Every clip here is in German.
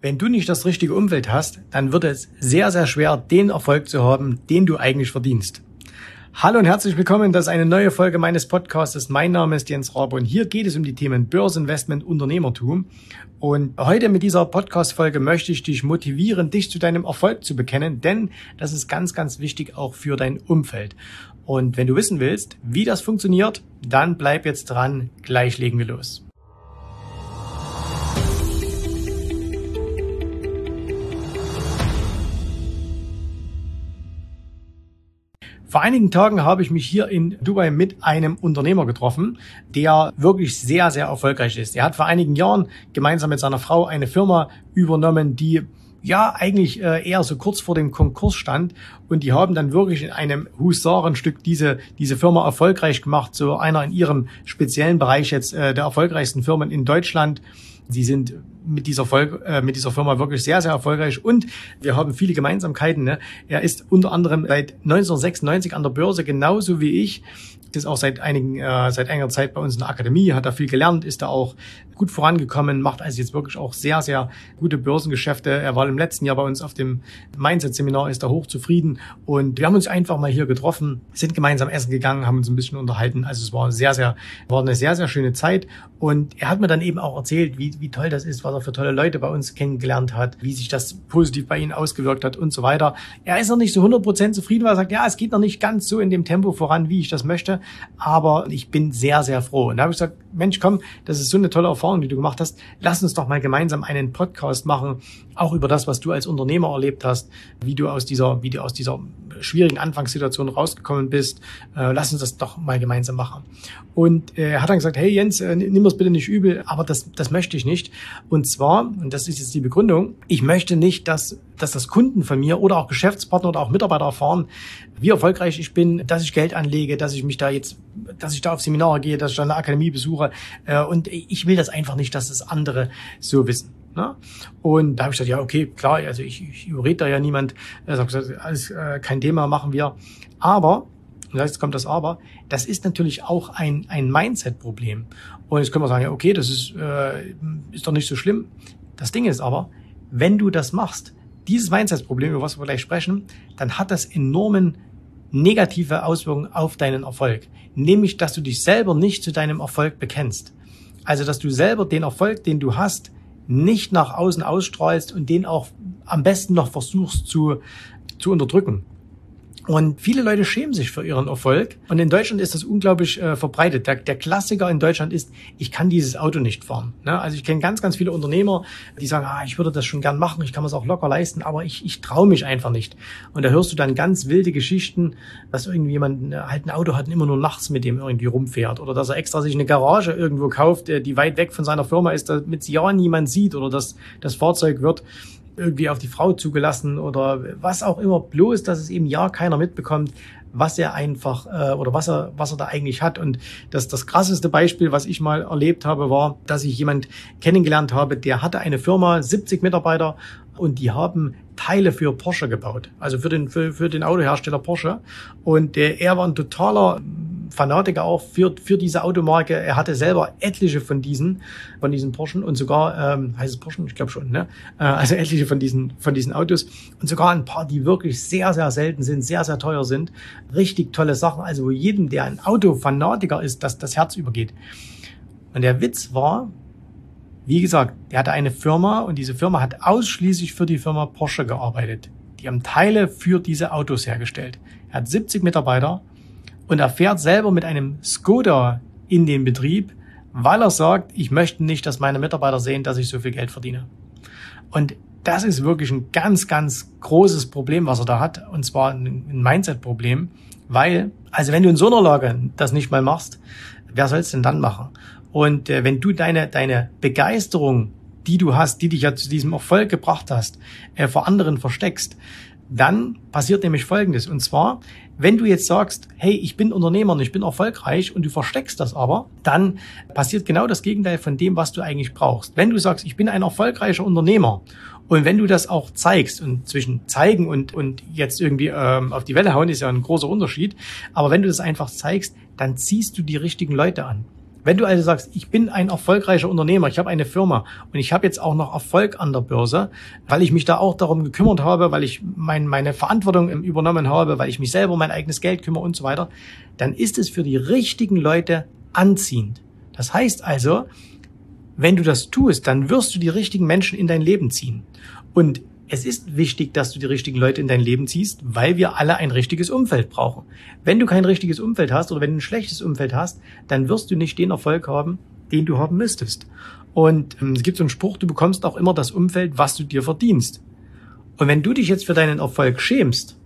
Wenn du nicht das richtige Umfeld hast, dann wird es sehr, sehr schwer, den Erfolg zu haben, den du eigentlich verdienst. Hallo und herzlich willkommen, das ist eine neue Folge meines Podcasts. Mein Name ist Jens Rabe und hier geht es um die Themen Börseninvestment, Unternehmertum. Und heute mit dieser Podcast-Folge möchte ich dich motivieren, dich zu deinem Erfolg zu bekennen, denn das ist ganz, ganz wichtig auch für dein Umfeld. Und wenn du wissen willst, wie das funktioniert, dann bleib jetzt dran, gleich legen wir los. Vor einigen Tagen habe ich mich hier in Dubai mit einem Unternehmer getroffen, der wirklich sehr, sehr erfolgreich ist. Er hat vor einigen Jahren gemeinsam mit seiner Frau eine Firma übernommen, die ja eigentlich äh, eher so kurz vor dem Konkurs stand und die haben dann wirklich in einem Husarenstück diese diese Firma erfolgreich gemacht, so einer in ihrem speziellen Bereich jetzt äh, der erfolgreichsten Firmen in Deutschland. Sie sind mit dieser, Folge, äh, mit dieser Firma wirklich sehr, sehr erfolgreich und wir haben viele Gemeinsamkeiten. Ne? Er ist unter anderem seit 1996 an der Börse, genauso wie ich ist auch seit einigen, äh, seit einiger Zeit bei uns in der Akademie, hat da viel gelernt, ist da auch gut vorangekommen, macht also jetzt wirklich auch sehr, sehr gute Börsengeschäfte. Er war im letzten Jahr bei uns auf dem Mindset-Seminar, ist da hochzufrieden und wir haben uns einfach mal hier getroffen, sind gemeinsam essen gegangen, haben uns ein bisschen unterhalten. Also es war sehr, sehr, war eine sehr, sehr schöne Zeit und er hat mir dann eben auch erzählt, wie, wie toll das ist, was er für tolle Leute bei uns kennengelernt hat, wie sich das positiv bei ihm ausgewirkt hat und so weiter. Er ist noch nicht so 100% zufrieden, weil er sagt, ja, es geht noch nicht ganz so in dem Tempo voran, wie ich das möchte, aber ich bin sehr, sehr froh. Und da habe ich gesagt, Mensch, komm, das ist so eine tolle Erfahrung die du gemacht hast, lass uns doch mal gemeinsam einen Podcast machen, auch über das, was du als Unternehmer erlebt hast, wie du aus dieser, wie du aus dieser schwierigen Anfangssituation rausgekommen bist. Äh, lass uns das doch mal gemeinsam machen. Und äh, er hat dann gesagt, hey Jens, äh, nimm das bitte nicht übel, aber das, das möchte ich nicht. Und zwar, und das ist jetzt die Begründung, ich möchte nicht, dass, dass das Kunden von mir oder auch Geschäftspartner oder auch Mitarbeiter erfahren, wie erfolgreich ich bin, dass ich Geld anlege, dass ich mich da jetzt, dass ich da auf Seminare gehe, dass ich da eine Akademie besuche. Äh, und ich will das einfach nicht, dass das andere so wissen. Ne? Und da habe ich gesagt, ja, okay, klar, also ich, ich überrede da ja niemand. Er sagt, alles äh, kein Thema, machen wir. Aber, und jetzt kommt das Aber, das ist natürlich auch ein, ein Mindset-Problem. Und jetzt können wir sagen, ja, okay, das ist, äh, ist doch nicht so schlimm. Das Ding ist aber, wenn du das machst, dieses Mindset-Problem, über was wir gleich sprechen, dann hat das enormen negative Auswirkungen auf deinen Erfolg. Nämlich, dass du dich selber nicht zu deinem Erfolg bekennst. Also, dass du selber den Erfolg, den du hast, nicht nach außen ausstrahlst und den auch am besten noch versuchst zu, zu unterdrücken. Und viele Leute schämen sich für ihren Erfolg. Und in Deutschland ist das unglaublich äh, verbreitet. Der, der, Klassiker in Deutschland ist, ich kann dieses Auto nicht fahren. Ne? Also ich kenne ganz, ganz viele Unternehmer, die sagen, ah, ich würde das schon gern machen, ich kann es auch locker leisten, aber ich, ich traue mich einfach nicht. Und da hörst du dann ganz wilde Geschichten, dass irgendjemand äh, halt ein Auto hat und immer nur nachts mit dem irgendwie rumfährt. Oder dass er extra sich eine Garage irgendwo kauft, äh, die weit weg von seiner Firma ist, damit sie ja niemand sieht oder dass das Fahrzeug wird irgendwie auf die Frau zugelassen oder was auch immer, bloß, dass es eben ja keiner mitbekommt, was er einfach äh, oder was er was er da eigentlich hat. Und das das krasseste Beispiel was ich mal erlebt habe war dass ich jemand kennengelernt habe der hatte eine Firma 70 Mitarbeiter und die haben Teile für Porsche gebaut. Also für den für, für den Autohersteller Porsche. Und der er war ein totaler Fanatiker auch für, für diese Automarke. Er hatte selber etliche von diesen, von diesen Porschen und sogar, ähm, heißt es Porschen? Ich glaube schon, ne? Äh, also etliche von diesen, von diesen Autos und sogar ein paar, die wirklich sehr, sehr selten sind, sehr, sehr teuer sind. Richtig tolle Sachen. Also wo jedem, der ein Autofanatiker ist, dass das Herz übergeht. Und der Witz war, wie gesagt, er hatte eine Firma und diese Firma hat ausschließlich für die Firma Porsche gearbeitet. Die haben Teile für diese Autos hergestellt. Er hat 70 Mitarbeiter und er fährt selber mit einem Skoda in den Betrieb, weil er sagt, ich möchte nicht, dass meine Mitarbeiter sehen, dass ich so viel Geld verdiene. Und das ist wirklich ein ganz, ganz großes Problem, was er da hat. Und zwar ein Mindset-Problem, weil, also wenn du in so einer Lage das nicht mal machst, wer soll es denn dann machen? Und äh, wenn du deine, deine Begeisterung, die du hast, die dich ja zu diesem Erfolg gebracht hast, äh, vor anderen versteckst, dann passiert nämlich Folgendes. Und zwar, wenn du jetzt sagst, hey, ich bin Unternehmer und ich bin erfolgreich und du versteckst das aber, dann passiert genau das Gegenteil von dem, was du eigentlich brauchst. Wenn du sagst, ich bin ein erfolgreicher Unternehmer und wenn du das auch zeigst und zwischen zeigen und, und jetzt irgendwie ähm, auf die Welle hauen ist ja ein großer Unterschied, aber wenn du das einfach zeigst, dann ziehst du die richtigen Leute an. Wenn du also sagst, ich bin ein erfolgreicher Unternehmer, ich habe eine Firma und ich habe jetzt auch noch Erfolg an der Börse, weil ich mich da auch darum gekümmert habe, weil ich mein, meine Verantwortung übernommen habe, weil ich mich selber um mein eigenes Geld kümmere und so weiter, dann ist es für die richtigen Leute anziehend. Das heißt also, wenn du das tust, dann wirst du die richtigen Menschen in dein Leben ziehen. Und es ist wichtig, dass du die richtigen Leute in dein Leben ziehst, weil wir alle ein richtiges Umfeld brauchen. Wenn du kein richtiges Umfeld hast oder wenn du ein schlechtes Umfeld hast, dann wirst du nicht den Erfolg haben, den du haben müsstest. Und ähm, es gibt so einen Spruch, du bekommst auch immer das Umfeld, was du dir verdienst. Und wenn du dich jetzt für deinen Erfolg schämst,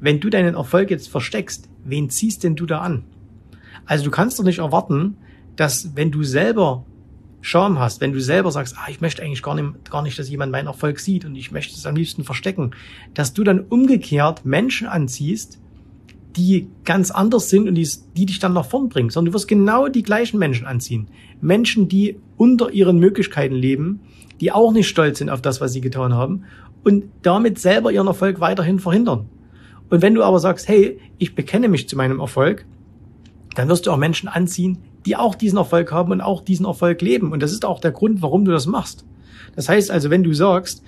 wenn du deinen Erfolg jetzt versteckst, wen ziehst denn du da an? Also du kannst doch nicht erwarten, dass wenn du selber Scham hast, wenn du selber sagst, ah, ich möchte eigentlich gar nicht, gar nicht, dass jemand meinen Erfolg sieht und ich möchte es am liebsten verstecken, dass du dann umgekehrt Menschen anziehst, die ganz anders sind und die, die dich dann nach vorn bringen, sondern du wirst genau die gleichen Menschen anziehen. Menschen, die unter ihren Möglichkeiten leben, die auch nicht stolz sind auf das, was sie getan haben und damit selber ihren Erfolg weiterhin verhindern. Und wenn du aber sagst, hey, ich bekenne mich zu meinem Erfolg, dann wirst du auch Menschen anziehen, die auch diesen Erfolg haben und auch diesen Erfolg leben. Und das ist auch der Grund, warum du das machst. Das heißt also, wenn du sagst,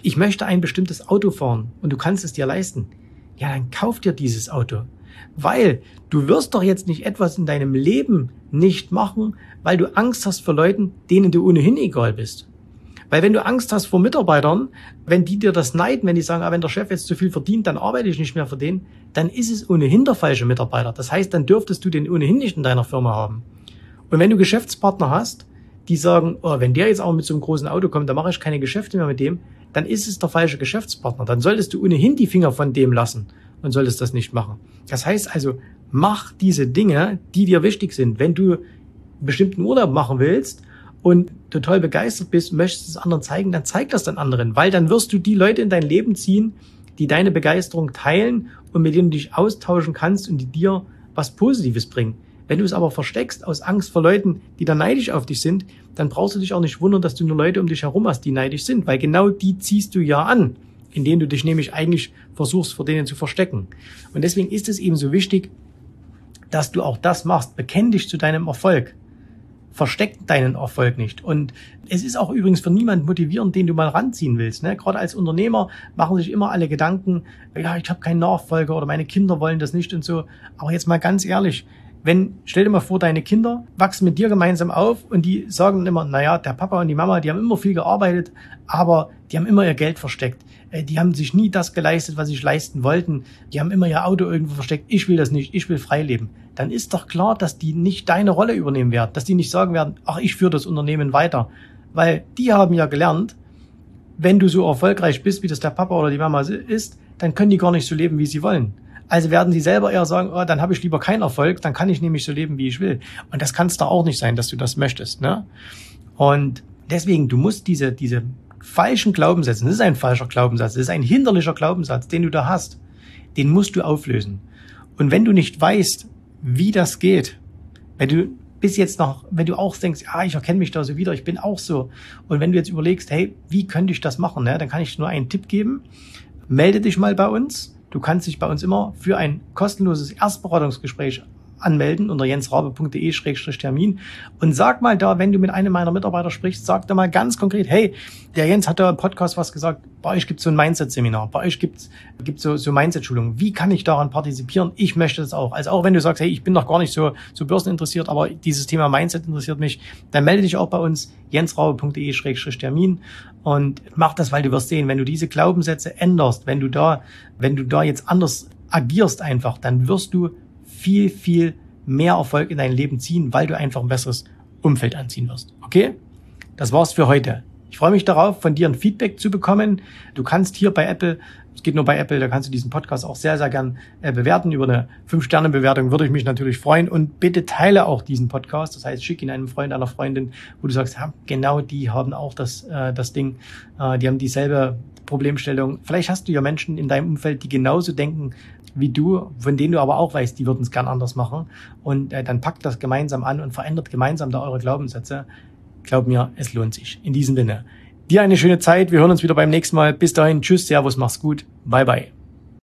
ich möchte ein bestimmtes Auto fahren und du kannst es dir leisten, ja, dann kauf dir dieses Auto. Weil du wirst doch jetzt nicht etwas in deinem Leben nicht machen, weil du Angst hast vor Leuten, denen du ohnehin egal bist. Weil wenn du Angst hast vor Mitarbeitern, wenn die dir das neiden, wenn die sagen, ah, wenn der Chef jetzt zu viel verdient, dann arbeite ich nicht mehr für den, dann ist es ohnehin der falsche Mitarbeiter. Das heißt, dann dürftest du den ohnehin nicht in deiner Firma haben. Und wenn du Geschäftspartner hast, die sagen, oh, wenn der jetzt auch mit so einem großen Auto kommt, dann mache ich keine Geschäfte mehr mit dem, dann ist es der falsche Geschäftspartner. Dann solltest du ohnehin die Finger von dem lassen und solltest das nicht machen. Das heißt also, mach diese Dinge, die dir wichtig sind. Wenn du bestimmten Urlaub machen willst und total begeistert bist, möchtest es anderen zeigen, dann zeig das dann anderen, weil dann wirst du die Leute in dein Leben ziehen, die deine Begeisterung teilen und mit denen du dich austauschen kannst und die dir was Positives bringen. Wenn du es aber versteckst aus Angst vor Leuten, die da neidisch auf dich sind, dann brauchst du dich auch nicht wundern, dass du nur Leute um dich herum hast, die neidisch sind, weil genau die ziehst du ja an, indem du dich nämlich eigentlich versuchst, vor denen zu verstecken. Und deswegen ist es eben so wichtig, dass du auch das machst. Bekenn dich zu deinem Erfolg. Versteck deinen Erfolg nicht. Und es ist auch übrigens für niemand motivierend, den du mal ranziehen willst. Ne? Gerade als Unternehmer machen sich immer alle Gedanken, ja, ich habe keinen Nachfolger oder meine Kinder wollen das nicht und so. Aber jetzt mal ganz ehrlich, wenn, stell dir mal vor, deine Kinder wachsen mit dir gemeinsam auf und die sagen immer, naja, der Papa und die Mama, die haben immer viel gearbeitet, aber die haben immer ihr Geld versteckt. Äh, die haben sich nie das geleistet, was sie leisten wollten. Die haben immer ihr Auto irgendwo versteckt. Ich will das nicht. Ich will frei leben. Dann ist doch klar, dass die nicht deine Rolle übernehmen werden. Dass die nicht sagen werden, ach, ich führe das Unternehmen weiter. Weil die haben ja gelernt, wenn du so erfolgreich bist, wie das der Papa oder die Mama ist, dann können die gar nicht so leben, wie sie wollen. Also werden sie selber eher sagen, oh, dann habe ich lieber keinen Erfolg, dann kann ich nämlich so leben, wie ich will. Und das kann es da auch nicht sein, dass du das möchtest. Ne? Und deswegen, du musst diese, diese falschen Glaubenssätze, das ist ein falscher Glaubenssatz, das ist ein hinderlicher Glaubenssatz, den du da hast, den musst du auflösen. Und wenn du nicht weißt, wie das geht, wenn du bis jetzt noch, wenn du auch denkst, ja, ich erkenne mich da so wieder, ich bin auch so. Und wenn du jetzt überlegst, hey, wie könnte ich das machen, ne, dann kann ich nur einen Tipp geben. Melde dich mal bei uns Du kannst dich bei uns immer für ein kostenloses Erstberatungsgespräch anmelden unter jensrabe.de-termin und sag mal da, wenn du mit einem meiner Mitarbeiter sprichst, sag da mal ganz konkret, hey, der Jens hat da im Podcast was gesagt, bei euch gibt es so ein Mindset-Seminar, bei euch gibt es so, so Mindset-Schulungen. Wie kann ich daran partizipieren? Ich möchte das auch. Also auch wenn du sagst, hey, ich bin noch gar nicht so, so börseninteressiert, aber dieses Thema Mindset interessiert mich, dann melde dich auch bei uns, jensraube.de-termin und mach das, weil du wirst sehen, wenn du diese Glaubenssätze änderst, wenn du da, wenn du da jetzt anders agierst einfach, dann wirst du viel, viel mehr Erfolg in dein Leben ziehen, weil du einfach ein besseres Umfeld anziehen wirst. Okay? Das war's für heute. Ich freue mich darauf, von dir ein Feedback zu bekommen. Du kannst hier bei Apple, es geht nur bei Apple, da kannst du diesen Podcast auch sehr, sehr gern äh, bewerten. Über eine 5-Sterne-Bewertung würde ich mich natürlich freuen. Und bitte teile auch diesen Podcast. Das heißt, schick ihn einem Freund, einer Freundin, wo du sagst, ja, genau die haben auch das, äh, das Ding. Äh, die haben dieselbe Problemstellung. Vielleicht hast du ja Menschen in deinem Umfeld, die genauso denken wie du, von denen du aber auch weißt, die würden es gern anders machen. Und äh, dann packt das gemeinsam an und verändert gemeinsam da eure Glaubenssätze. Glaub mir, es lohnt sich. In diesem Sinne. Dir eine schöne Zeit. Wir hören uns wieder beim nächsten Mal. Bis dahin. Tschüss. Servus. Mach's gut. Bye, bye.